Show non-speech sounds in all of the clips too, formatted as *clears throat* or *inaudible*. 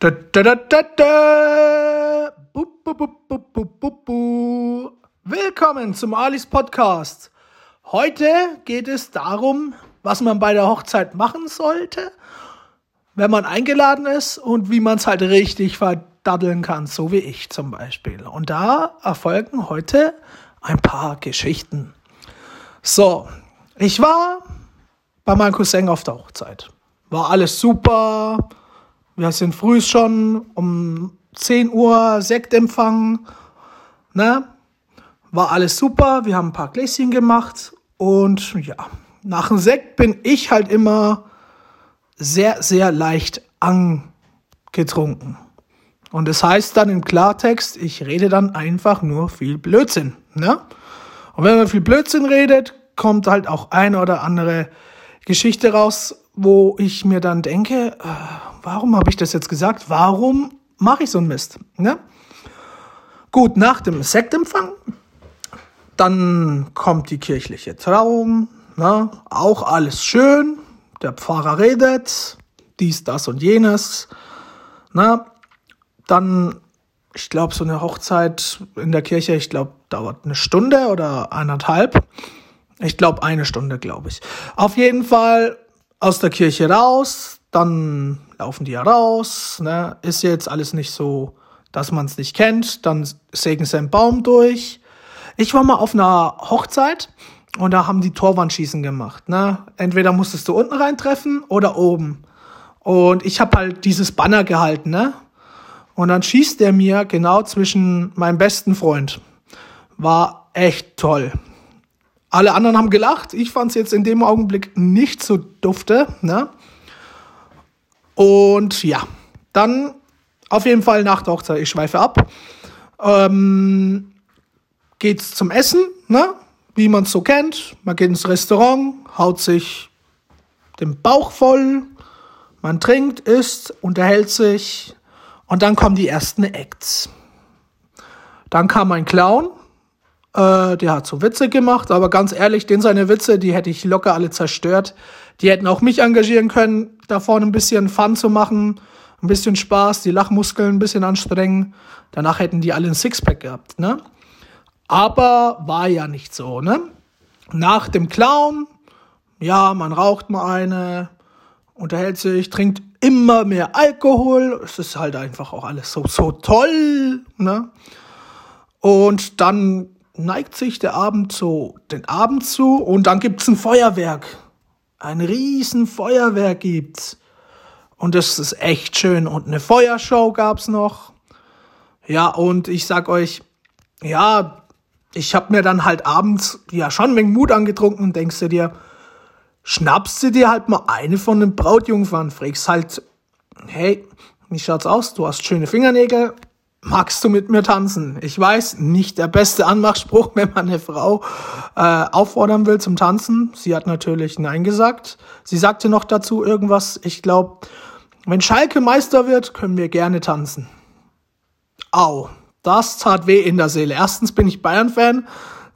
Da, da, da, da, da. Bu, bu, bu, bu, bu, bu. Willkommen zum Alis Podcast. Heute geht es darum, was man bei der Hochzeit machen sollte, wenn man eingeladen ist und wie man es halt richtig verdaddeln kann, so wie ich zum Beispiel. Und da erfolgen heute ein paar Geschichten. So, ich war bei meinem Cousin auf der Hochzeit. War alles super. Wir sind früh schon um 10 Uhr Sektempfang. Ne? War alles super. Wir haben ein paar Gläschen gemacht. Und ja, nach dem Sekt bin ich halt immer sehr, sehr leicht angetrunken. Und das heißt dann im Klartext, ich rede dann einfach nur viel Blödsinn. Ne? Und wenn man viel Blödsinn redet, kommt halt auch eine oder andere Geschichte raus, wo ich mir dann denke, äh, warum habe ich das jetzt gesagt? Warum mache ich so einen Mist? Ne? Gut, nach dem Sektempfang, dann kommt die kirchliche Trauung, ne? auch alles schön, der Pfarrer redet, dies, das und jenes. Ne? Dann, ich glaube, so eine Hochzeit in der Kirche, ich glaube, dauert eine Stunde oder eineinhalb. Ich glaube, eine Stunde, glaube ich. Auf jeden Fall aus der Kirche raus, dann laufen die ja raus, ne? ist jetzt alles nicht so, dass man es nicht kennt, dann sägen sie einen Baum durch. Ich war mal auf einer Hochzeit und da haben die Torwandschießen gemacht. Ne? Entweder musstest du unten reintreffen oder oben. Und ich habe halt dieses Banner gehalten, ne? Und dann schießt der mir genau zwischen meinem besten Freund. War echt toll. Alle anderen haben gelacht. Ich fand es jetzt in dem Augenblick nicht so dufte. Ne? Und ja, dann auf jeden Fall nach der Hochzeit, ich schweife ab, ähm, geht's zum Essen, ne? wie man es so kennt. Man geht ins Restaurant, haut sich den Bauch voll, man trinkt, isst, unterhält sich und dann kommen die ersten Acts. Dann kam ein Clown, äh, der hat so Witze gemacht, aber ganz ehrlich, den seine Witze, die hätte ich locker alle zerstört. Die hätten auch mich engagieren können, da vorne ein bisschen Fun zu machen, ein bisschen Spaß, die Lachmuskeln ein bisschen anstrengen. Danach hätten die alle ein Sixpack gehabt, ne? Aber war ja nicht so, ne? Nach dem Clown, ja, man raucht mal eine, unterhält sich, trinkt immer mehr Alkohol. Es ist halt einfach auch alles so, so toll, ne? Und dann neigt sich der Abend so den Abend zu und dann gibt's ein Feuerwerk. Ein riesen Feuerwerk gibt's. Und das ist echt schön. Und eine Feuershow gab's noch. Ja, und ich sag euch, ja, ich hab mir dann halt abends ja schon wegen Mut angetrunken und denkst du dir, schnappst du dir halt mal eine von den Brautjungfern, fragst halt, hey, wie schaut's aus? Du hast schöne Fingernägel, magst du mit mir tanzen? Ich weiß, nicht der beste Anmachspruch, *laughs* wenn man eine Frau äh, auffordern will zum Tanzen. Sie hat natürlich Nein gesagt. Sie sagte noch dazu irgendwas, ich glaube, wenn Schalke Meister wird, können wir gerne tanzen. Au, das tat weh in der Seele. Erstens bin ich Bayern-Fan.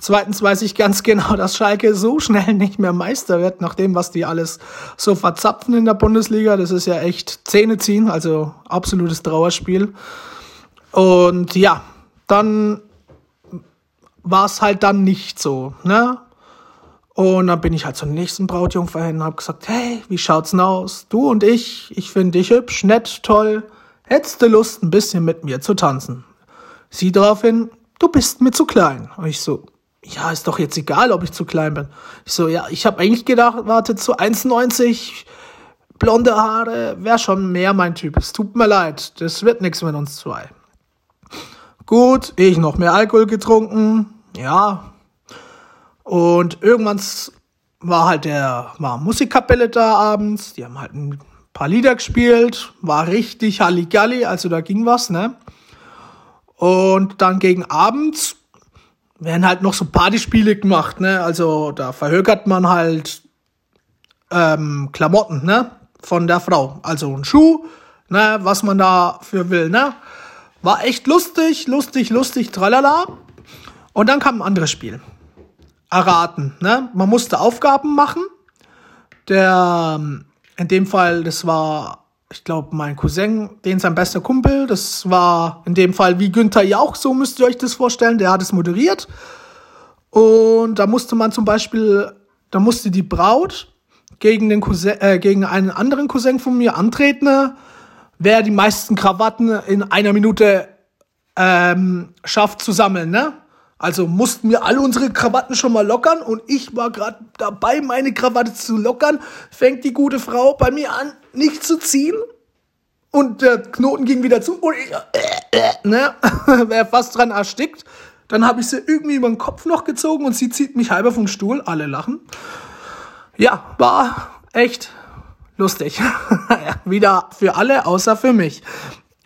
Zweitens weiß ich ganz *laughs* genau, dass Schalke so schnell nicht mehr Meister wird, nach dem, was die alles so verzapfen in der Bundesliga. Das ist ja echt Zähne ziehen, also absolutes Trauerspiel. Und ja, dann war es halt dann nicht so, ne? Und dann bin ich halt zur nächsten Brautjungfer hin und hab gesagt, hey, wie schaut's denn aus? Du und ich, ich finde dich hübsch, nett, toll. Hättest du Lust, ein bisschen mit mir zu tanzen? Sie daraufhin, du bist mir zu klein. Und ich so, ja, ist doch jetzt egal, ob ich zu klein bin. Ich so, ja, ich habe eigentlich gedacht, warte, zu 1,90, blonde Haare, wäre schon mehr mein Typ. Es tut mir leid, das wird nichts mit uns zwei. Gut, ich noch mehr Alkohol getrunken, ja. Und irgendwann war halt der, war Musikkapelle da abends, die haben halt ein paar Lieder gespielt, war richtig Halligalli, also da ging was, ne? Und dann gegen Abend werden halt noch so Partyspiele gemacht, ne? Also da verhökert man halt ähm, Klamotten, ne? Von der Frau. Also ein Schuh, ne? Was man da für will, ne? War echt lustig, lustig, lustig, tralala. Und dann kam ein anderes Spiel. Erraten, ne? Man musste Aufgaben machen. Der, in dem Fall, das war ich glaube, mein Cousin, den sein bester Kumpel, das war in dem Fall wie Günther Jauch, so müsst ihr euch das vorstellen, der hat es moderiert. Und da musste man zum Beispiel, da musste die Braut gegen, den Cousin, äh, gegen einen anderen Cousin von mir antreten, wer die meisten Krawatten in einer Minute ähm, schafft zu sammeln, ne? Also mussten wir alle unsere Krawatten schon mal lockern und ich war gerade dabei, meine Krawatte zu lockern. Fängt die gute Frau bei mir an, nicht zu ziehen. Und der Knoten ging wieder zu und ich, äh, äh, ne, *laughs* wäre fast dran erstickt. Dann habe ich sie irgendwie über den Kopf noch gezogen und sie zieht mich halber vom Stuhl. Alle lachen. Ja, war echt lustig. *laughs* wieder für alle, außer für mich.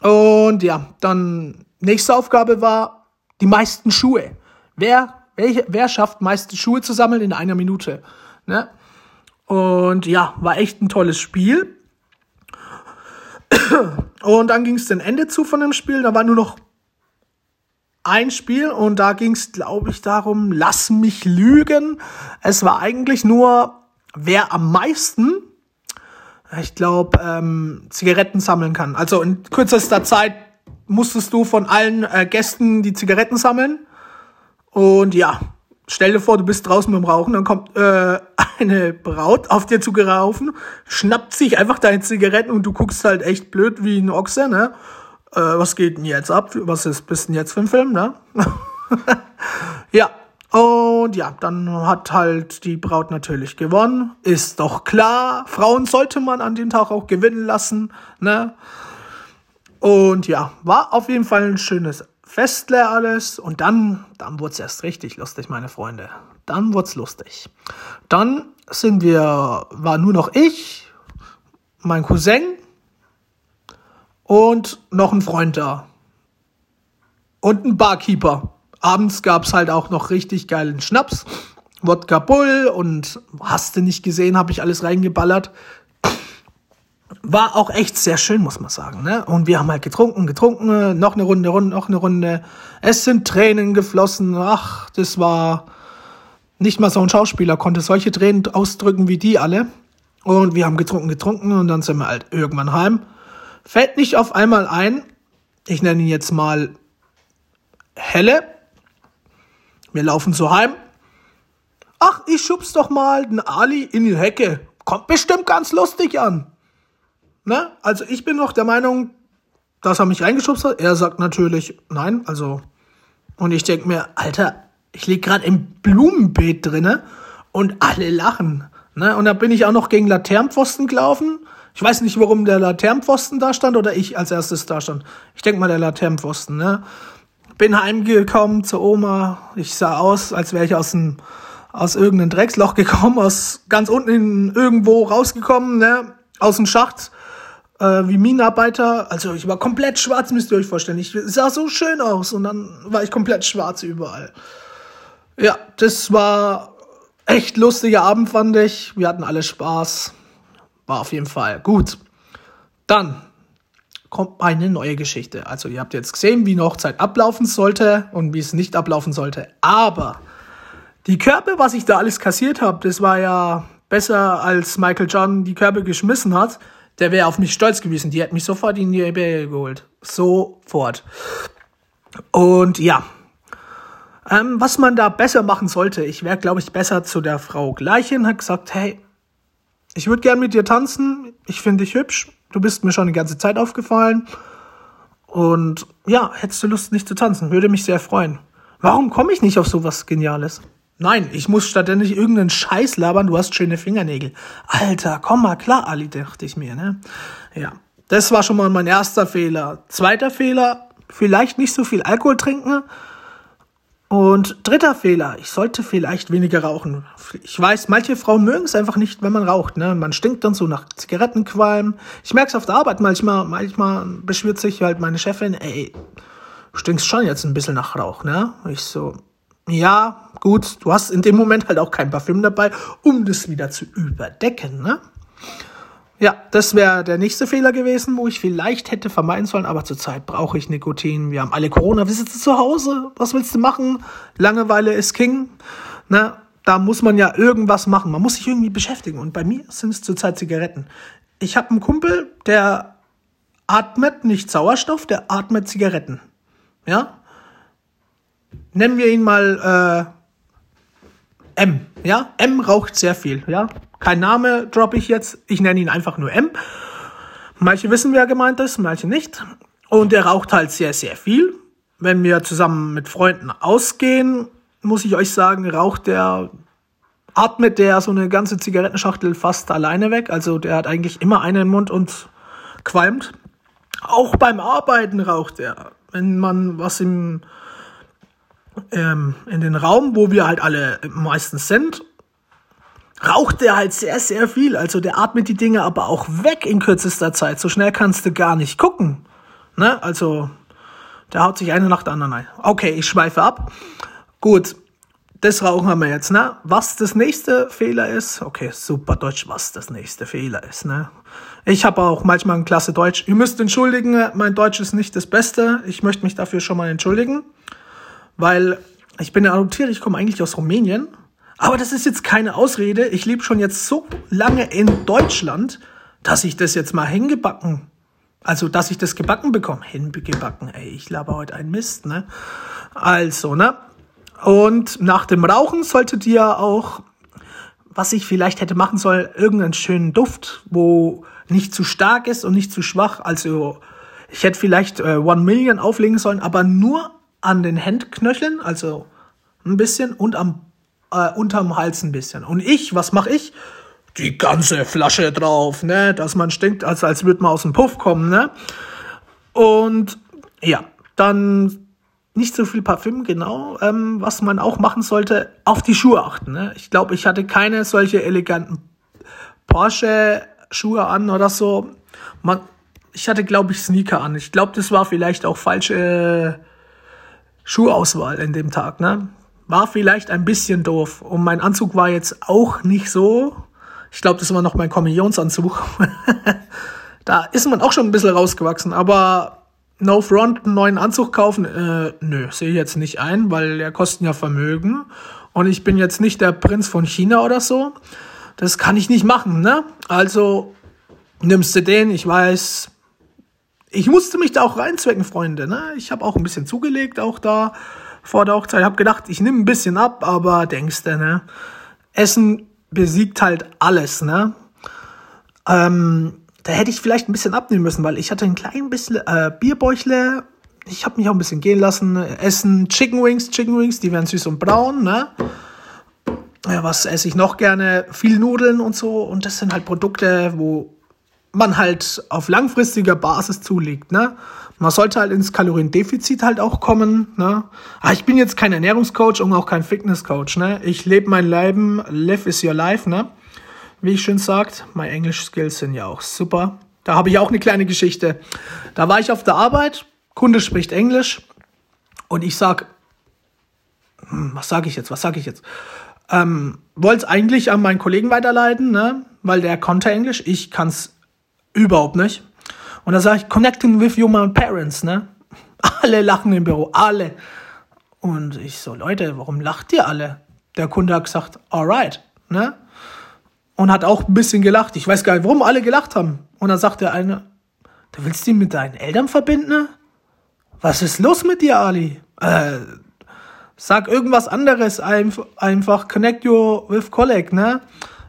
Und ja, dann nächste Aufgabe war die meisten Schuhe. Wer, welche, wer schafft meiste Schuhe zu sammeln in einer Minute? Ne? Und ja, war echt ein tolles Spiel. *clears throat* Und dann ging es zum Ende zu von dem Spiel. Da war nur noch ein Spiel und da ging es, glaube ich, darum, lass mich lügen. Es war eigentlich nur, wer am meisten, ich glaube, ähm, Zigaretten sammeln kann. Also in kürzester Zeit musstest du von allen äh, Gästen die Zigaretten sammeln. Und ja, stell dir vor, du bist draußen beim Rauchen, dann kommt äh, *laughs* eine Braut auf dir zugeraufen, schnappt sich einfach deine Zigaretten und du guckst halt echt blöd wie ein Ochse, ne? Äh, was geht denn jetzt ab? Was ist bist denn jetzt für ein Film, ne? *laughs* ja, und ja, dann hat halt die Braut natürlich gewonnen. Ist doch klar, Frauen sollte man an dem Tag auch gewinnen lassen, ne? Und ja, war auf jeden Fall ein schönes Festle alles und dann, dann wurde es erst richtig lustig, meine Freunde. Dann wurde es lustig. Dann sind wir, war nur noch ich, mein Cousin und noch ein Freund da. Und ein Barkeeper. Abends gab es halt auch noch richtig geilen Schnaps. Wodka Bull und hast du nicht gesehen, habe ich alles reingeballert war auch echt sehr schön, muss man sagen. Ne? Und wir haben halt getrunken, getrunken, noch eine Runde, Runde, noch eine Runde. Es sind Tränen geflossen. Ach, das war nicht mal so ein Schauspieler konnte solche Tränen ausdrücken wie die alle. Und wir haben getrunken, getrunken und dann sind wir halt irgendwann heim. Fällt nicht auf einmal ein, ich nenne ihn jetzt mal Helle. Wir laufen so heim. Ach, ich schub's doch mal den Ali in die Hecke. Kommt bestimmt ganz lustig an. Ne? Also ich bin noch der Meinung, dass er mich reingeschubst hat. Er sagt natürlich nein. Also und ich denke mir, Alter, ich lieg gerade im Blumenbeet drinne und alle lachen. Ne? Und da bin ich auch noch gegen Laternenpfosten gelaufen. Ich weiß nicht, warum der Laternenpfosten da stand oder ich als erstes da stand. Ich denke mal der Laternenpfosten. Ne? Bin heimgekommen zur Oma. Ich sah aus, als wäre ich aus dem aus irgendeinem Drecksloch gekommen, aus ganz unten irgendwo rausgekommen, ne? aus dem Schacht äh, wie Minenarbeiter. Also ich war komplett schwarz, müsst ihr euch vorstellen. Ich sah so schön aus und dann war ich komplett schwarz überall. Ja, das war echt lustiger Abend, fand ich. Wir hatten alle Spaß. War auf jeden Fall gut. Dann kommt eine neue Geschichte. Also ihr habt jetzt gesehen, wie eine Hochzeit ablaufen sollte und wie es nicht ablaufen sollte. Aber die Körbe, was ich da alles kassiert habe, das war ja besser als Michael John die Körbe geschmissen hat der wäre auf mich stolz gewesen. Die hat mich sofort in die EBA geholt. Sofort. Und ja, ähm, was man da besser machen sollte, ich wäre, glaube ich, besser zu der Frau Gleichen, hat gesagt, hey, ich würde gern mit dir tanzen, ich finde dich hübsch, du bist mir schon die ganze Zeit aufgefallen. Und ja, hättest du Lust, nicht zu tanzen, würde mich sehr freuen. Warum komme ich nicht auf sowas Geniales? Nein, ich muss stattdessen irgendeinen Scheiß labern, du hast schöne Fingernägel. Alter, komm mal klar, Ali, dachte ich mir, ne? Ja, das war schon mal mein erster Fehler. Zweiter Fehler, vielleicht nicht so viel Alkohol trinken. Und dritter Fehler, ich sollte vielleicht weniger rauchen. Ich weiß, manche Frauen mögen es einfach nicht, wenn man raucht. Ne? Man stinkt dann so nach Zigarettenqualm. Ich merke es auf der Arbeit manchmal. Manchmal beschwert sich halt meine Chefin, ey, stinkst schon jetzt ein bisschen nach Rauch. Ne? Ich so, ja, gut, du hast in dem Moment halt auch kein Parfüm dabei, um das wieder zu überdecken, ne? Ja, das wäre der nächste Fehler gewesen, wo ich vielleicht hätte vermeiden sollen, aber zurzeit brauche ich Nikotin. Wir haben alle Corona, wir sitzen zu Hause, was willst du machen? Langeweile ist King, ne? Da muss man ja irgendwas machen, man muss sich irgendwie beschäftigen und bei mir sind es zurzeit Zigaretten. Ich habe einen Kumpel, der atmet nicht Sauerstoff, der atmet Zigaretten. Ja? Nennen wir ihn mal äh, M. Ja? M raucht sehr viel. Ja? Kein Name droppe ich jetzt. Ich nenne ihn einfach nur M. Manche wissen, wer gemeint ist, manche nicht. Und der raucht halt sehr, sehr viel. Wenn wir zusammen mit Freunden ausgehen, muss ich euch sagen, raucht der, atmet der so eine ganze Zigarettenschachtel fast alleine weg. Also der hat eigentlich immer einen im Mund und qualmt. Auch beim Arbeiten raucht er. Wenn man was im, ähm, in den Raum, wo wir halt alle meistens sind, raucht der halt sehr, sehr viel. Also der atmet die Dinge aber auch weg in kürzester Zeit. So schnell kannst du gar nicht gucken. Ne? Also, der haut sich eine nach der anderen ein. Okay, ich schweife ab. Gut, das Rauchen haben wir jetzt, ne? Was das nächste Fehler ist, okay, super Deutsch, was das nächste Fehler ist, ne? Ich habe auch manchmal ein klasse Deutsch. Ihr müsst entschuldigen, mein Deutsch ist nicht das Beste. Ich möchte mich dafür schon mal entschuldigen, weil ich bin ja adoptiert, ich komme eigentlich aus Rumänien. Aber das ist jetzt keine Ausrede. Ich lebe schon jetzt so lange in Deutschland, dass ich das jetzt mal hingebacken also, dass ich das gebacken bekomme. Hingebacken, ey, ich laber heute einen Mist, ne? Also, ne? Und nach dem Rauchen solltet ihr auch, was ich vielleicht hätte machen sollen, irgendeinen schönen Duft, wo nicht zu stark ist und nicht zu schwach. Also, ich hätte vielleicht äh, One Million auflegen sollen, aber nur an den Händknöcheln, also ein bisschen und am äh, unterm Hals ein bisschen. Und ich, was mache ich? die ganze Flasche drauf, ne, dass man stinkt, als, als würde man aus dem Puff kommen, ne. Und ja, dann nicht so viel Parfüm, genau. Ähm, was man auch machen sollte, auf die Schuhe achten. Ne? Ich glaube, ich hatte keine solche eleganten Porsche-Schuhe an oder so. Man, ich hatte, glaube ich, Sneaker an. Ich glaube, das war vielleicht auch falsche Schuhauswahl in dem Tag. Ne? War vielleicht ein bisschen doof. Und mein Anzug war jetzt auch nicht so ich glaube, das war noch mein Kommissionsanzug. *laughs* da ist man auch schon ein bisschen rausgewachsen, aber No Front einen neuen Anzug kaufen, äh, nö, sehe ich jetzt nicht ein, weil der kosten ja Vermögen. Und ich bin jetzt nicht der Prinz von China oder so. Das kann ich nicht machen, ne? Also nimmst du den, ich weiß. Ich musste mich da auch reinzwecken, Freunde, ne? Ich habe auch ein bisschen zugelegt, auch da vor der Hochzeit. Hab gedacht, ich nehme ein bisschen ab, aber denkst du, ne? Essen besiegt halt alles, ne? Ähm, da hätte ich vielleicht ein bisschen abnehmen müssen, weil ich hatte ein klein bisschen äh, Bierbäuchle. Ich habe mich auch ein bisschen gehen lassen. Essen Chicken Wings, Chicken Wings, die werden süß und braun, ne? Ja, was esse ich noch gerne? Viel Nudeln und so. Und das sind halt Produkte, wo man halt auf langfristiger Basis zulegt, ne? Man sollte halt ins Kaloriendefizit halt auch kommen. Ne? Aber ah, ich bin jetzt kein Ernährungscoach und auch kein Fitnesscoach. Ne? Ich lebe mein Leben, live is your life. Ne? Wie ich schön sagt, my English Skills sind ja auch super. Da habe ich auch eine kleine Geschichte. Da war ich auf der Arbeit, Kunde spricht Englisch und ich sag, hm, was sage ich jetzt, was sage ich jetzt? Ähm, Wollte es eigentlich an meinen Kollegen weiterleiten, ne? weil der konnte Englisch, ich kann es überhaupt nicht. Und da sage ich, connecting with your parents, ne? *laughs* Alle lachen im Büro, alle. Und ich so, Leute, warum lacht ihr alle? Der Kunde hat gesagt, alright, ne? Und hat auch ein bisschen gelacht. Ich weiß gar nicht, warum alle gelacht haben. Und dann sagt der eine, du willst ihn mit deinen Eltern verbinden? Ne? Was ist los mit dir, Ali? Äh, sag irgendwas anderes, einfach connect you with colleague, ne?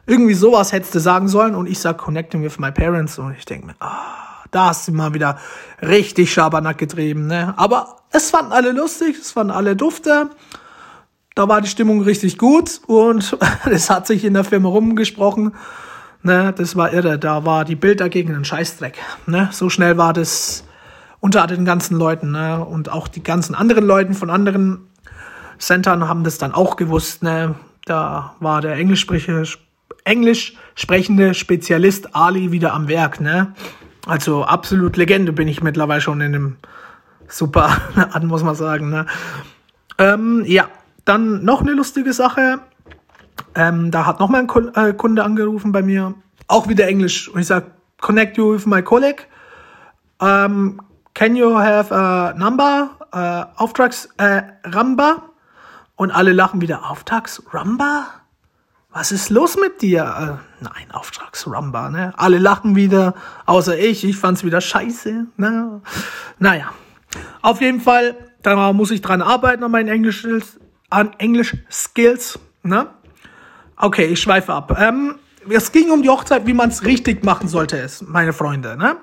Irgendwie sowas hättest du sagen sollen und ich sag connecting with my parents und ich denke mir, ah, da hast du mal wieder richtig Schabernack getrieben. Ne? Aber es fanden alle lustig, es fanden alle dufte. Da war die Stimmung richtig gut und *laughs* es hat sich in der Firma rumgesprochen. Ne, das war irre. Da war die Bild dagegen ein Scheißdreck. Ne? So schnell war das unter den ganzen Leuten. Ne? Und auch die ganzen anderen Leuten von anderen Centern haben das dann auch gewusst. Ne? Da war der englisch sprechende Spezialist Ali wieder am Werk. Ne? Also absolut Legende bin ich mittlerweile schon in einem super *laughs* an, muss man sagen. Ne? Ähm, ja, dann noch eine lustige Sache. Ähm, da hat noch mal ein äh, Kunde angerufen bei mir, auch wieder Englisch. Und ich sage, connect you with my colleague. Um, ähm, can you have a number? Uh, Auftrags uh, Ramba? Und alle lachen wieder, Auftrags Ramba? Was ist los mit dir? Äh, nein, Auftragsrumba, ne? Alle lachen wieder, außer ich. Ich fand's wieder scheiße. Ne? Naja, auf jeden Fall, da muss ich dran arbeiten an meinen Englisch, an Englisch Skills. Ne? Okay, ich schweife ab. Ähm, es ging um die Hochzeit, wie man es richtig machen sollte, es, meine Freunde. Ne?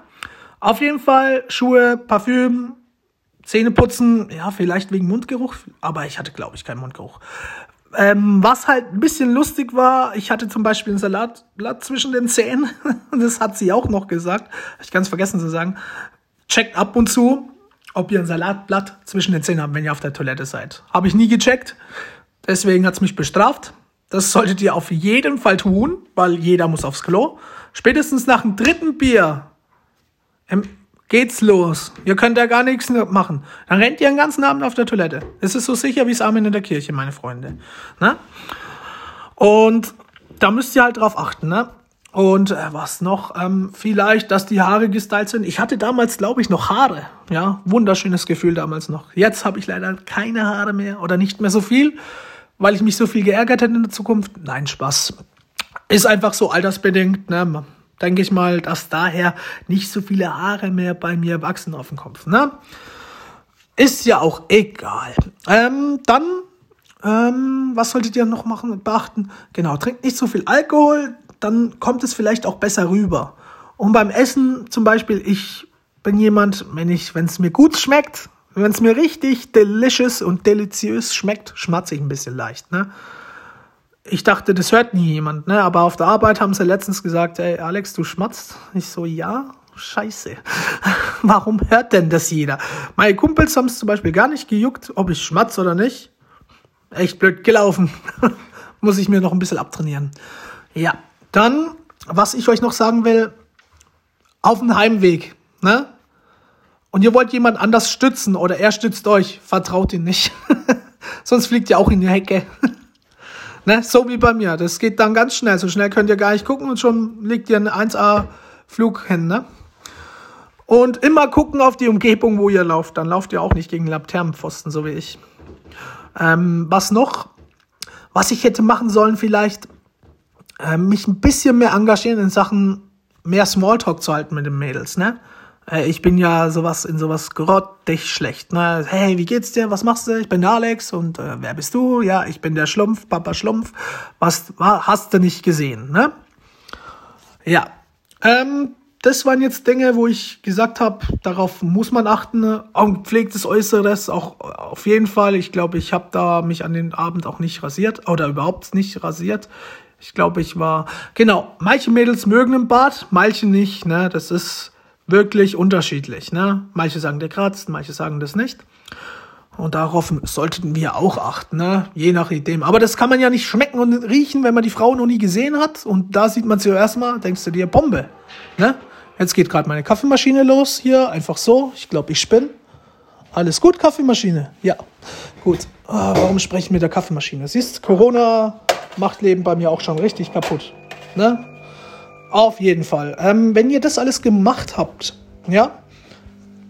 Auf jeden Fall Schuhe, Parfüm, Zähne putzen, ja, vielleicht wegen Mundgeruch, aber ich hatte, glaube ich, keinen Mundgeruch. Ähm, was halt ein bisschen lustig war, ich hatte zum Beispiel ein Salatblatt zwischen den Zähnen. *laughs* das hat sie auch noch gesagt. Hab ich ganz vergessen zu sagen. Checkt ab und zu, ob ihr ein Salatblatt zwischen den Zähnen habt, wenn ihr auf der Toilette seid. Habe ich nie gecheckt. Deswegen hat's mich bestraft. Das solltet ihr auf jeden Fall tun, weil jeder muss aufs Klo. Spätestens nach dem dritten Bier ähm, geht's los. Ihr könnt da gar nichts machen. Dann rennt ihr den ganzen Abend auf der Toilette. Es ist so sicher wie das Amen in der Kirche, meine Freunde. Na? Und da müsst ihr halt drauf achten, ne? Und äh, was noch? Ähm, vielleicht, dass die Haare gestylt sind. Ich hatte damals, glaube ich, noch Haare. Ja, wunderschönes Gefühl damals noch. Jetzt habe ich leider keine Haare mehr oder nicht mehr so viel, weil ich mich so viel geärgert hätte in der Zukunft. Nein, Spaß. Ist einfach so altersbedingt. Ne? Denke ich mal, dass daher nicht so viele Haare mehr bei mir wachsen auf dem Kopf. Ne? Ist ja auch egal. Ähm, dann, ähm, was solltet ihr noch machen und beachten? Genau, trinkt nicht so viel Alkohol, dann kommt es vielleicht auch besser rüber. Und beim Essen zum Beispiel, ich bin jemand, wenn ich, wenn es mir gut schmeckt, wenn es mir richtig delicious und deliziös schmeckt, schmatze ich ein bisschen leicht. Ne? Ich dachte, das hört nie jemand, ne? Aber auf der Arbeit haben sie letztens gesagt, ey, Alex, du schmatzt. Ich so, ja, scheiße. *laughs* Warum hört denn das jeder? Meine Kumpels haben es zum Beispiel gar nicht gejuckt, ob ich schmatz oder nicht. Echt blöd gelaufen. *laughs* Muss ich mir noch ein bisschen abtrainieren. Ja, dann, was ich euch noch sagen will, auf dem Heimweg, ne? Und ihr wollt jemand anders stützen oder er stützt euch, vertraut ihn nicht. *laughs* Sonst fliegt ihr auch in die Hecke. Ne? So wie bei mir. Das geht dann ganz schnell. So schnell könnt ihr gar nicht gucken und schon liegt ihr ein 1A-Flug hin. Ne? Und immer gucken auf die Umgebung, wo ihr lauft. Dann lauft ihr auch nicht gegen Laternenpfosten, so wie ich. Ähm, was noch? Was ich hätte machen sollen, vielleicht äh, mich ein bisschen mehr engagieren in Sachen mehr Smalltalk zu halten mit den Mädels, ne? Äh, ich bin ja sowas in sowas grottig schlecht. Ne? Hey, wie geht's dir? Was machst du? Ich bin der Alex und äh, wer bist du? Ja, ich bin der Schlumpf, Papa Schlumpf. Was hast du nicht gesehen? Ne? Ja, ähm, das waren jetzt Dinge, wo ich gesagt habe, darauf muss man achten. Und pflegt das Äußeres auch auf jeden Fall. Ich glaube, ich habe da mich an den Abend auch nicht rasiert oder überhaupt nicht rasiert. Ich glaube, ich war genau. Manche Mädels mögen im Bad, manche nicht. Ne, das ist wirklich unterschiedlich. Ne? Manche sagen, der kratzt, manche sagen das nicht. Und darauf sollten wir auch achten, ne? je nachdem. Aber das kann man ja nicht schmecken und riechen, wenn man die Frau noch nie gesehen hat. Und da sieht man sie erstmal, denkst du dir, Bombe. Ne? Jetzt geht gerade meine Kaffeemaschine los hier, einfach so. Ich glaube, ich spinne. Alles gut, Kaffeemaschine? Ja, gut. Ah, warum spreche ich mit der Kaffeemaschine? Siehst, Corona macht Leben bei mir auch schon richtig kaputt. Ne? Auf jeden Fall. Ähm, wenn ihr das alles gemacht habt, ja,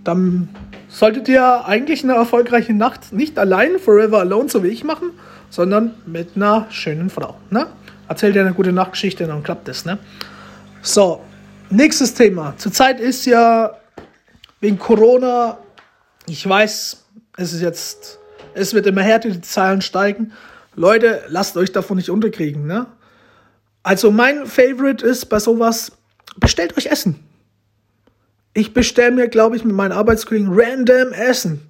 dann solltet ihr eigentlich eine erfolgreiche Nacht nicht allein forever alone, so wie ich machen, sondern mit einer schönen Frau. Ne? Erzählt ihr eine gute Nachtgeschichte, dann klappt das. Ne? So, nächstes Thema. Zurzeit ist ja wegen Corona, ich weiß, es ist jetzt, es wird immer härter, die Zahlen steigen. Leute, lasst euch davon nicht unterkriegen. Ne? Also mein Favorite ist bei sowas, bestellt euch Essen. Ich bestelle mir, glaube ich, mit meinen Arbeitskollegen random Essen.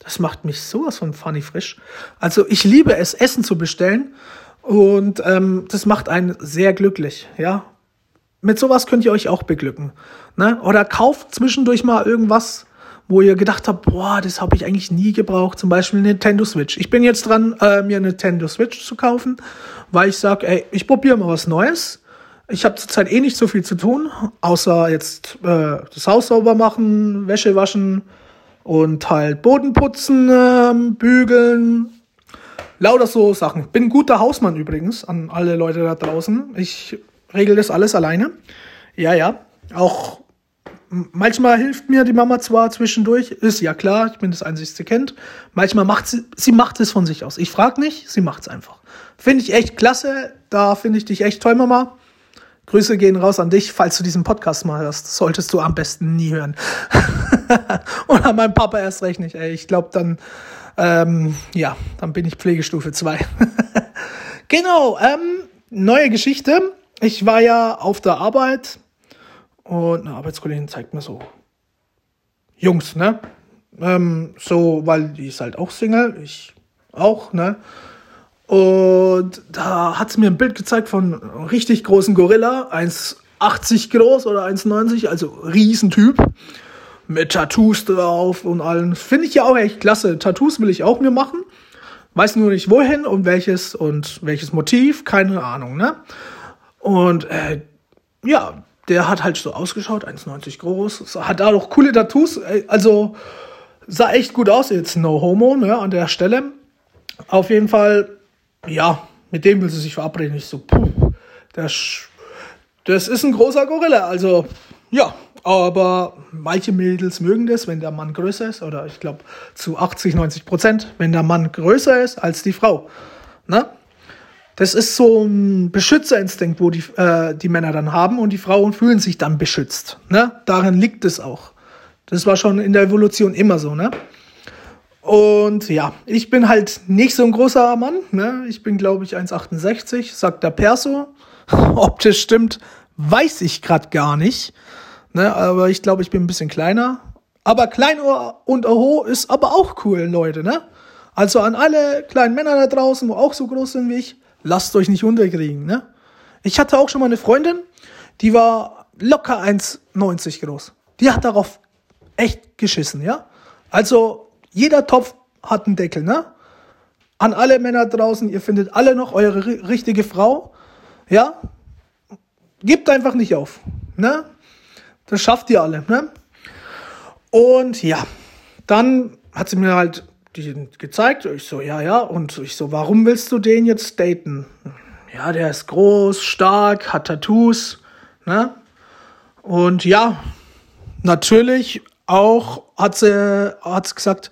Das macht mich sowas von funny frisch. Also ich liebe es, Essen zu bestellen. Und ähm, das macht einen sehr glücklich, ja. Mit sowas könnt ihr euch auch beglücken. Ne? Oder kauft zwischendurch mal irgendwas, wo ihr gedacht habt, boah, das habe ich eigentlich nie gebraucht. Zum Beispiel Nintendo Switch. Ich bin jetzt dran, äh, mir eine Nintendo Switch zu kaufen, weil ich sage, ey, ich probiere mal was Neues. Ich habe zurzeit eh nicht so viel zu tun, außer jetzt äh, das Haus sauber machen, Wäsche waschen und halt Boden putzen, äh, bügeln, lauter so Sachen. Bin guter Hausmann übrigens an alle Leute da draußen. Ich regel das alles alleine. Ja, ja. Auch manchmal hilft mir die Mama zwar zwischendurch, ist ja klar, ich bin das einzigste Kind. Manchmal macht sie, sie macht es von sich aus. Ich frage nicht, sie macht es einfach. Finde ich echt klasse. Da finde ich dich echt toll, Mama. Grüße gehen raus an dich, falls du diesen Podcast mal hörst. Solltest du am besten nie hören. *laughs* Und an meinem Papa erst recht nicht. Ey. Ich glaube, dann, ähm, ja, dann bin ich Pflegestufe 2. *laughs* genau, ähm, neue Geschichte. Ich war ja auf der Arbeit und eine Arbeitskollegin zeigt mir so Jungs, ne? Ähm, so, weil die ist halt auch Single, ich auch, ne? Und da hat sie mir ein Bild gezeigt von einem richtig großen Gorilla, 1,80 groß oder 1,90, also Riesentyp. Mit Tattoos drauf und allen. Finde ich ja auch echt klasse. Tattoos will ich auch mir machen. Weiß nur nicht wohin und welches und welches Motiv, keine Ahnung, ne? Und äh, ja, der hat halt so ausgeschaut, 1,90 groß, hat da noch coole Tattoos, also sah echt gut aus, jetzt no homo, ne, an der Stelle. Auf jeden Fall ja, mit dem will sie sich verabreden. Ich so, puh, das, das ist ein großer Gorilla. Also, ja, aber manche Mädels mögen das, wenn der Mann größer ist, oder ich glaube zu 80, 90 Prozent, wenn der Mann größer ist als die Frau. Ne? Das ist so ein Beschützerinstinkt, wo die, äh, die Männer dann haben und die Frauen fühlen sich dann beschützt. Ne? Darin liegt es auch. Das war schon in der Evolution immer so, ne? Und ja, ich bin halt nicht so ein großer Mann. Ne? Ich bin, glaube ich, 1,68, sagt der Perso. *laughs* Ob das stimmt, weiß ich gerade gar nicht. Ne? Aber ich glaube, ich bin ein bisschen kleiner. Aber Kleinohr und Oho ist aber auch cool, Leute. Ne? Also an alle kleinen Männer da draußen, wo auch so groß sind wie ich, lasst euch nicht unterkriegen. Ne? Ich hatte auch schon mal eine Freundin, die war locker 1,90 groß. Die hat darauf echt geschissen, ja. Also jeder Topf hat einen Deckel, ne? An alle Männer draußen, ihr findet alle noch eure richtige Frau, ja? Gebt einfach nicht auf, ne? Das schafft ihr alle, ne? Und ja, dann hat sie mir halt die gezeigt. Ich so, ja, ja. Und ich so, warum willst du den jetzt daten? Ja, der ist groß, stark, hat Tattoos, ne? Und ja, natürlich auch hat sie, hat sie gesagt,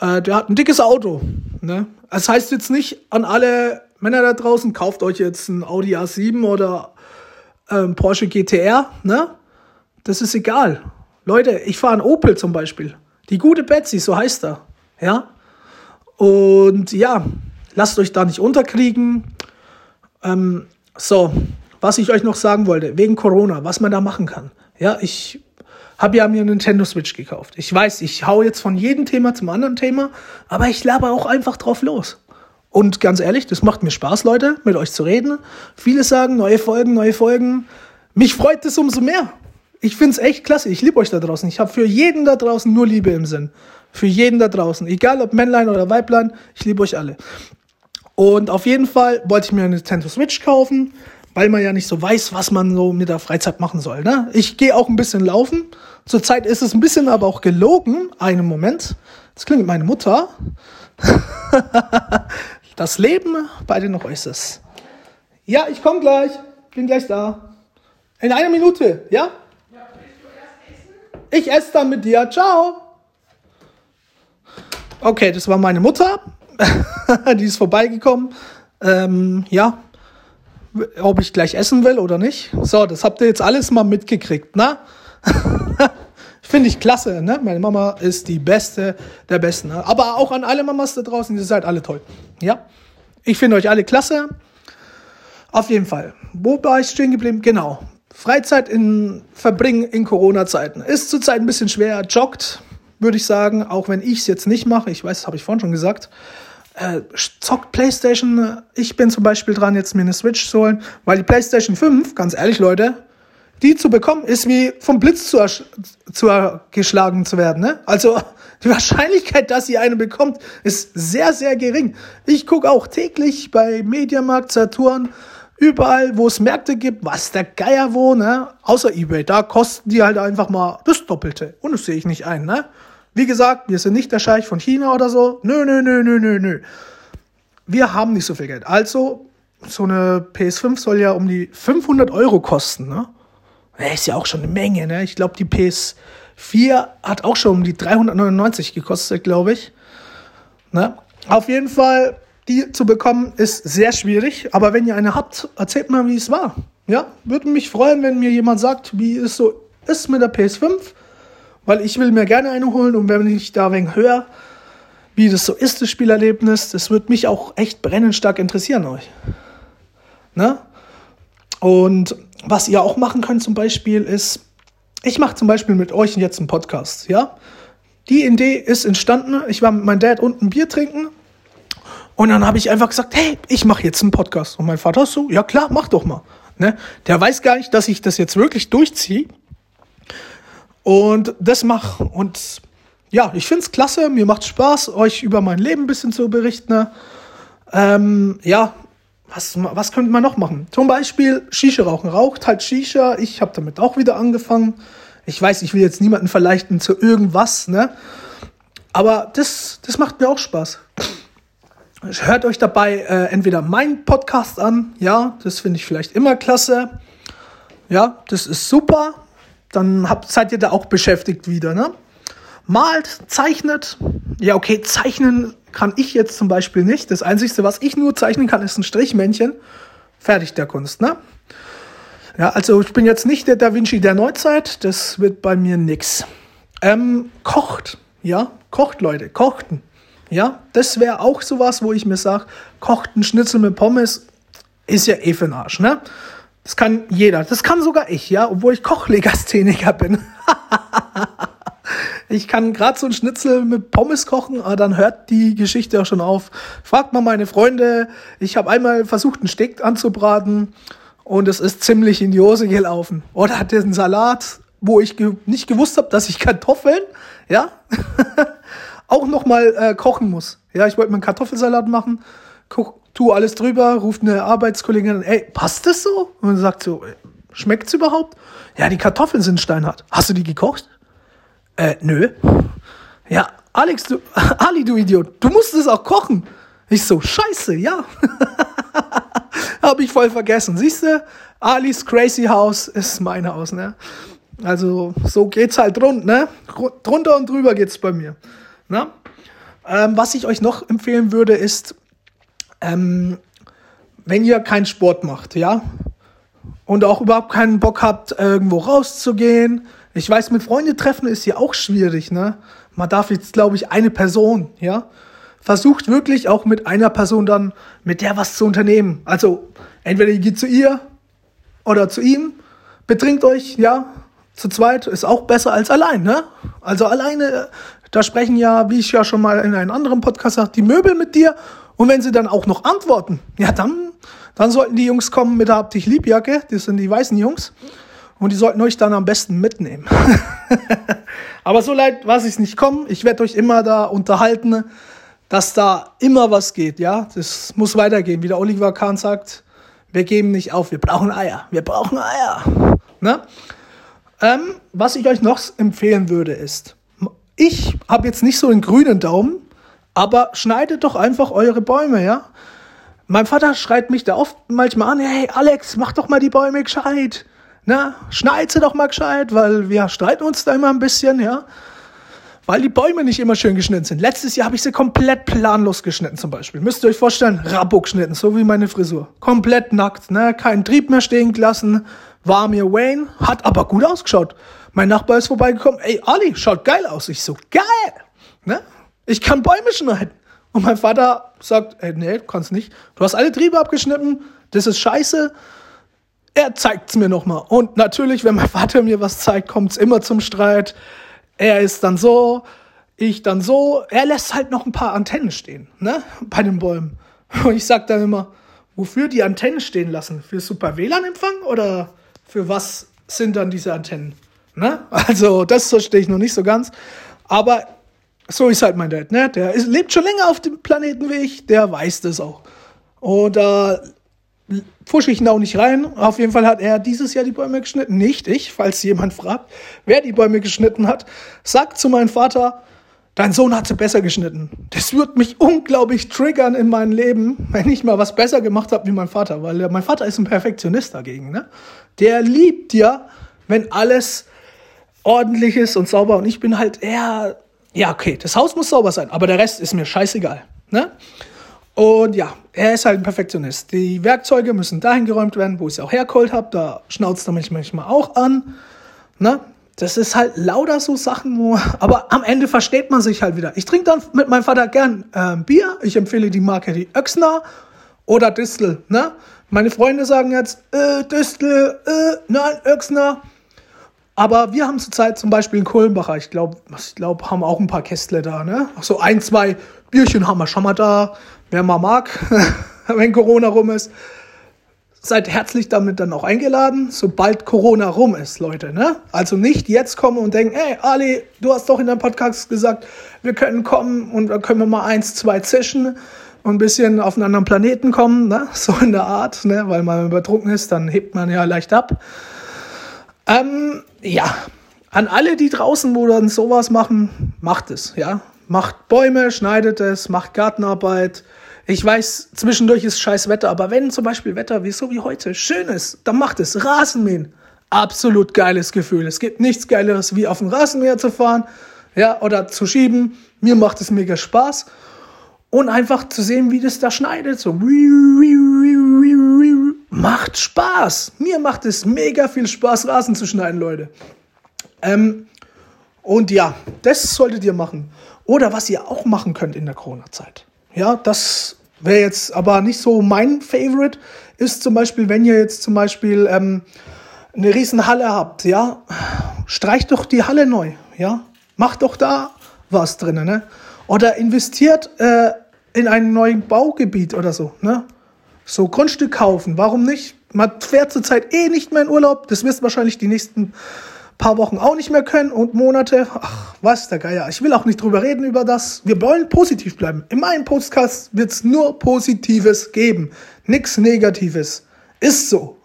äh, der hat ein dickes Auto. Ne? Das heißt jetzt nicht an alle Männer da draußen, kauft euch jetzt ein Audi A7 oder ähm, Porsche GTR. Ne? Das ist egal. Leute, ich fahre einen Opel zum Beispiel. Die gute Betsy, so heißt er. Ja. Und ja, lasst euch da nicht unterkriegen. Ähm, so, was ich euch noch sagen wollte, wegen Corona, was man da machen kann. Ja, ich habe ja mir einen Nintendo Switch gekauft. Ich weiß, ich hau jetzt von jedem Thema zum anderen Thema, aber ich laber auch einfach drauf los. Und ganz ehrlich, das macht mir Spaß, Leute, mit euch zu reden. Viele sagen, neue Folgen, neue Folgen. Mich freut es umso mehr. Ich find's echt klasse. Ich liebe euch da draußen. Ich habe für jeden da draußen nur Liebe im Sinn. Für jeden da draußen. Egal ob Männlein oder Weiblein, ich liebe euch alle. Und auf jeden Fall wollte ich mir eine Nintendo Switch kaufen, weil man ja nicht so weiß, was man so mit der Freizeit machen soll. Ne? Ich gehe auch ein bisschen laufen. Zurzeit ist es ein bisschen aber auch gelogen. Einen Moment. Das klingt meine Mutter. *laughs* das Leben bei den Reusses. Ja, ich komme gleich. Bin gleich da. In einer Minute, ja? Ja, willst du erst essen? Ich esse dann mit dir. Ciao. Okay, das war meine Mutter. *laughs* Die ist vorbeigekommen. Ähm, ja, ob ich gleich essen will oder nicht. So, das habt ihr jetzt alles mal mitgekriegt, ne? *laughs* Finde ich klasse, ne? Meine Mama ist die beste der Besten. Ne? Aber auch an alle Mamas da draußen, ihr seid alle toll. Ja? Ich finde euch alle klasse. Auf jeden Fall. Wo war ich stehen geblieben? Genau. Freizeit in, verbringen in Corona-Zeiten. Ist zurzeit ein bisschen schwer. Joggt, würde ich sagen, auch wenn ich es jetzt nicht mache. Ich weiß, das habe ich vorhin schon gesagt äh, zockt PlayStation. Ich bin zum Beispiel dran, jetzt mir eine Switch zu holen, weil die PlayStation 5, ganz ehrlich, Leute, die zu bekommen, ist wie vom Blitz zu, zu geschlagen zu werden. Ne? Also *laughs* die Wahrscheinlichkeit, dass ihr eine bekommt, ist sehr, sehr gering. Ich gucke auch täglich bei Mediamarkt, Saturn, überall, wo es Märkte gibt, was der Geier wo, ne? Außer Ebay, da kosten die halt einfach mal das Doppelte. Und das sehe ich nicht ein, ne? Wie gesagt, wir sind nicht der Scheich von China oder so. Nö, nö, nö, nö, nö, nö. Wir haben nicht so viel Geld. Also, so eine PS5 soll ja um die 500 Euro kosten, ne? Ist ja auch schon eine Menge, ne? Ich glaube, die PS4 hat auch schon um die 399 gekostet, glaube ich. Ne? Auf jeden Fall, die zu bekommen, ist sehr schwierig. Aber wenn ihr eine habt, erzählt mal, wie es war. Ja, würde mich freuen, wenn mir jemand sagt, wie es so ist mit der PS5. Weil ich will mir gerne eine holen und wenn ich da wegen höre, wie das so ist, das Spielerlebnis, das würde mich auch echt brennend stark interessieren euch. Ne? Und was ihr auch machen könnt zum Beispiel ist, ich mache zum Beispiel mit euch jetzt einen Podcast, ja? Die Idee ist entstanden, ich war mit meinem Dad unten Bier trinken und dann habe ich einfach gesagt, hey, ich mache jetzt einen Podcast. Und mein Vater so, ja klar, mach doch mal. Ne? Der weiß gar nicht, dass ich das jetzt wirklich durchziehe und das mache. Und ja, ich finde es klasse, mir macht Spaß, euch über mein Leben ein bisschen zu berichten. Ähm, ja, was, was könnte man noch machen? Zum Beispiel Shisha rauchen. Raucht halt Shisha. Ich habe damit auch wieder angefangen. Ich weiß, ich will jetzt niemanden verleichten zu irgendwas, ne? Aber das, das macht mir auch Spaß. Hört euch dabei äh, entweder meinen Podcast an, ja, das finde ich vielleicht immer klasse. Ja, das ist super. Dann habt, seid ihr da auch beschäftigt wieder, ne? Malt, zeichnet. Ja, okay, zeichnen kann ich jetzt zum Beispiel nicht. Das Einzige, was ich nur zeichnen kann, ist ein Strichmännchen. Fertig der Kunst, ne? Ja, also ich bin jetzt nicht der Da Vinci der Neuzeit. Das wird bei mir nix. Ähm, kocht, ja, kocht, Leute, kochten. Ja, das wäre auch sowas, wo ich mir sage, kocht ein Schnitzel mit Pommes ist ja eh für den Arsch, ne? Das kann jeder. Das kann sogar ich, ja, obwohl ich Kochlegastheniker bin. *laughs* ich kann gerade so ein Schnitzel mit Pommes kochen, aber dann hört die Geschichte auch schon auf. Fragt mal meine Freunde. Ich habe einmal versucht, einen Steak anzubraten und es ist ziemlich in die Hose gelaufen. Oder hat den Salat, wo ich ge nicht gewusst habe, dass ich Kartoffeln, ja, *laughs* auch noch mal äh, kochen muss. Ja, ich wollte mir einen Kartoffelsalat machen, tu alles drüber, ruft eine Arbeitskollegin an, ey, passt das so? Und sagt so, schmeckt's überhaupt? Ja, die Kartoffeln sind steinhart. Hast du die gekocht? Äh, nö. Ja, Alex, du, *laughs* Ali, du Idiot, du musst es auch kochen. Ich so, scheiße, ja. *laughs* Habe ich voll vergessen. Siehst du, Alis Crazy House ist mein Haus, ne? Also, so geht's halt rund, ne? Drunter und drüber geht's bei mir. Ne? Ähm, was ich euch noch empfehlen würde, ist, ähm, wenn ihr keinen Sport macht, ja, und auch überhaupt keinen Bock habt, irgendwo rauszugehen. Ich weiß, mit Freunde treffen ist ja auch schwierig, ne? Man darf jetzt, glaube ich, eine Person, ja. Versucht wirklich auch mit einer Person dann, mit der was zu unternehmen. Also, entweder ihr geht zu ihr oder zu ihm, betrinkt euch, ja, zu zweit ist auch besser als allein, ne? Also alleine, da sprechen ja, wie ich ja schon mal in einem anderen Podcast sagte, die Möbel mit dir und wenn sie dann auch noch antworten, ja, dann, dann sollten die Jungs kommen mit der Hab dich Liebjacke, das sind die weißen Jungs. Und die sollten euch dann am besten mitnehmen. *laughs* Aber so leid was ich nicht kommen. Ich werde euch immer da unterhalten, dass da immer was geht, ja. Das muss weitergehen. Wie der Oliver Kahn sagt, wir geben nicht auf, wir brauchen Eier. Wir brauchen Eier. Ne? Ähm, was ich euch noch empfehlen würde, ist, ich habe jetzt nicht so einen grünen Daumen, aber schneidet doch einfach eure Bäume, ja? Mein Vater schreit mich da oft manchmal an, hey Alex, mach doch mal die Bäume gescheit. Na, schneid sie doch mal gescheit, weil wir streiten uns da immer ein bisschen, ja? Weil die Bäume nicht immer schön geschnitten sind. Letztes Jahr habe ich sie komplett planlos geschnitten zum Beispiel. Müsst ihr euch vorstellen, Rabuk geschnitten, so wie meine Frisur. Komplett nackt, ne? Keinen Trieb mehr stehen gelassen. War mir Wayne, hat aber gut ausgeschaut. Mein Nachbar ist vorbeigekommen, ey Ali, schaut geil aus. Ich so, geil, ne? Ich kann Bäume schneiden. Und mein Vater sagt, ey, nee, kannst nicht. Du hast alle Triebe abgeschnitten, das ist scheiße. Er zeigt's mir nochmal. Und natürlich, wenn mein Vater mir was zeigt, kommt's immer zum Streit. Er ist dann so, ich dann so. Er lässt halt noch ein paar Antennen stehen, ne, bei den Bäumen. Und ich sag dann immer, wofür die Antennen stehen lassen? Für Super WLAN-Empfang oder für was sind dann diese Antennen? Ne? Also, das verstehe ich noch nicht so ganz. Aber so ist halt mein Dad, ne? Der ist, lebt schon länger auf dem Planeten wie ich, der weiß das auch. Und da äh, pfusche ich ihn auch nicht rein. Auf jeden Fall hat er dieses Jahr die Bäume geschnitten, nicht ich, falls jemand fragt, wer die Bäume geschnitten hat. Sagt zu meinem Vater, dein Sohn hat sie besser geschnitten. Das wird mich unglaublich triggern in meinem Leben, wenn ich mal was besser gemacht habe wie mein Vater, weil mein Vater ist ein Perfektionist dagegen, ne? Der liebt ja wenn alles ordentlich ist und sauber. Und ich bin halt eher, ja, okay, das Haus muss sauber sein, aber der Rest ist mir scheißegal. Ne? Und ja, er ist halt ein Perfektionist. Die Werkzeuge müssen dahin geräumt werden, wo ich sie auch hergeholt habe. Da schnauzt er mich manchmal auch an. Ne? Das ist halt lauter so Sachen, wo, aber am Ende versteht man sich halt wieder. Ich trinke dann mit meinem Vater gern äh, Bier. Ich empfehle die Marke die Öxner oder Distel. Ne? Meine Freunde sagen jetzt, äh, Distel, äh, nein, Öxner. Aber wir haben zurzeit zum Beispiel in Kohlenbacher, ich glaube, ich glaube, haben auch ein paar Kästle da, ne? So ein, zwei Bierchen haben wir schon mal da, wer mal mag, *laughs* wenn Corona rum ist. Seid herzlich damit dann auch eingeladen, sobald Corona rum ist, Leute, ne? Also nicht jetzt kommen und denken, ey, Ali, du hast doch in deinem Podcast gesagt, wir können kommen und dann können wir mal eins, zwei zischen und ein bisschen auf einen anderen Planeten kommen, ne? *laughs* So in der Art, ne? Weil man übertrunken ist, dann hebt man ja leicht ab. Ähm, ja, an alle, die draußen, wo dann sowas machen, macht es, ja. Macht Bäume, schneidet es, macht Gartenarbeit. Ich weiß, zwischendurch ist scheiß Wetter, aber wenn zum Beispiel Wetter wie so wie heute schön ist, dann macht es Rasenmähen. Absolut geiles Gefühl. Es gibt nichts Geileres, wie auf dem Rasenmäher zu fahren, ja, oder zu schieben. Mir macht es mega Spaß. Und einfach zu sehen, wie das da schneidet, so macht Spaß. Mir macht es mega viel Spaß, Rasen zu schneiden, Leute. Ähm, und ja, das solltet ihr machen. Oder was ihr auch machen könnt in der Corona-Zeit. Ja, das wäre jetzt aber nicht so mein Favorite, ist zum Beispiel, wenn ihr jetzt zum Beispiel ähm, eine riesen Halle habt, ja, streicht doch die Halle neu, ja, macht doch da was drin, ne? Oder investiert äh, in ein neues Baugebiet oder so, ne? So Grundstück kaufen, warum nicht? Man fährt zurzeit eh nicht mehr in Urlaub. Das wirst wahrscheinlich die nächsten paar Wochen auch nicht mehr können und Monate. Ach, was der Geier. Ich will auch nicht drüber reden über das. Wir wollen positiv bleiben. In meinem Podcast wird es nur Positives geben. Nichts Negatives. Ist so.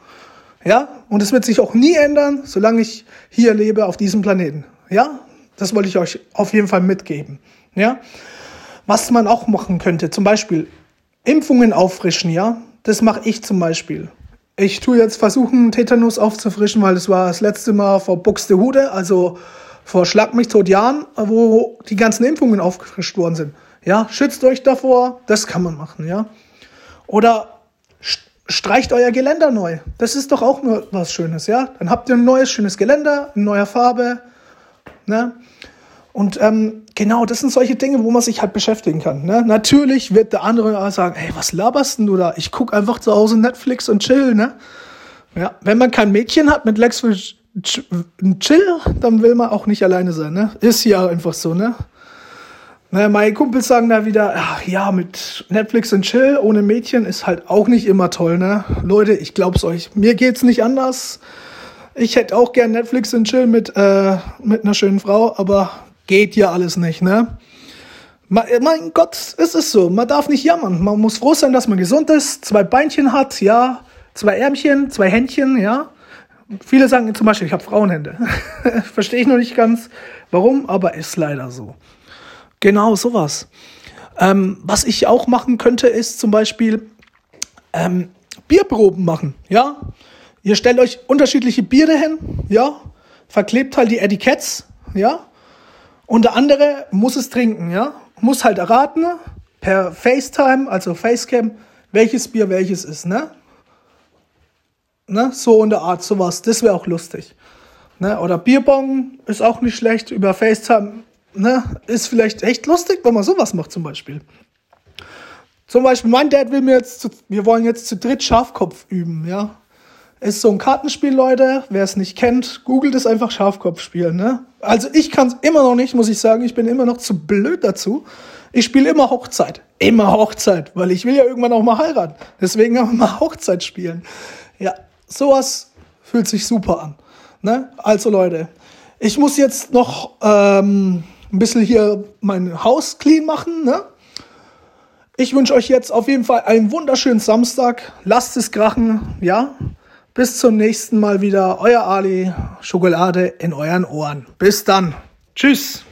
Ja? Und es wird sich auch nie ändern, solange ich hier lebe auf diesem Planeten. Ja? Das wollte ich euch auf jeden Fall mitgeben. Ja? Was man auch machen könnte, zum Beispiel Impfungen auffrischen, ja? Das mache ich zum Beispiel. Ich tue jetzt versuchen, Tetanus aufzufrischen, weil das war das letzte Mal vor Buxtehude, also vor Schlag mich tot Jahren, wo die ganzen Impfungen aufgefrischt worden sind. Ja, schützt euch davor, das kann man machen, ja. Oder streicht euer Geländer neu. Das ist doch auch nur was Schönes, ja. Dann habt ihr ein neues, schönes Geländer, in neuer Farbe, ne. Und ähm, genau, das sind solche Dinge, wo man sich halt beschäftigen kann. Ne? Natürlich wird der andere sagen, ey, was laberst denn du da? Ich guck einfach zu Hause Netflix und chill, ne? Ja, wenn man kein Mädchen hat mit Lex Chill, dann will man auch nicht alleine sein, ne? Ist ja einfach so, ne? Naja, meine Kumpels sagen da wieder, ach, ja, mit Netflix und Chill ohne Mädchen ist halt auch nicht immer toll, ne? Leute, ich glaub's euch, mir geht's nicht anders. Ich hätte auch gern Netflix und Chill mit, äh, mit einer schönen Frau, aber geht ja alles nicht, ne? Mein Gott, es ist so. Man darf nicht jammern. Man muss froh sein, dass man gesund ist, zwei Beinchen hat, ja, zwei Ärmchen, zwei Händchen, ja. Viele sagen zum Beispiel, ich habe Frauenhände. *laughs* Verstehe ich noch nicht ganz, warum, aber ist leider so. Genau sowas. Ähm, was ich auch machen könnte, ist zum Beispiel ähm, Bierproben machen, ja. Ihr stellt euch unterschiedliche Biere hin, ja. Verklebt halt die Etiketts, ja und der andere muss es trinken, ja? Muss halt erraten, per FaceTime, also Facecam, welches Bier welches ist, ne? Ne? So in der Art, sowas. Das wäre auch lustig. Ne? Oder Bierbong ist auch nicht schlecht. Über FaceTime ne? ist vielleicht echt lustig, wenn man sowas macht zum Beispiel. Zum Beispiel, mein Dad will mir jetzt, zu, wir wollen jetzt zu dritt Schafkopf üben, ja. Ist so ein Kartenspiel, Leute. Wer es nicht kennt, googelt es einfach Schafkopf spielen. Ne? Also ich kann es immer noch nicht, muss ich sagen. Ich bin immer noch zu blöd dazu. Ich spiele immer Hochzeit. Immer Hochzeit, weil ich will ja irgendwann auch mal heiraten. Deswegen *laughs* auch mal Hochzeit spielen. Ja, sowas fühlt sich super an. Ne? Also Leute, ich muss jetzt noch ähm, ein bisschen hier mein Haus clean machen. Ne? Ich wünsche euch jetzt auf jeden Fall einen wunderschönen Samstag. Lasst es krachen, ja. Bis zum nächsten Mal wieder. Euer Ali, Schokolade in euren Ohren. Bis dann. Tschüss.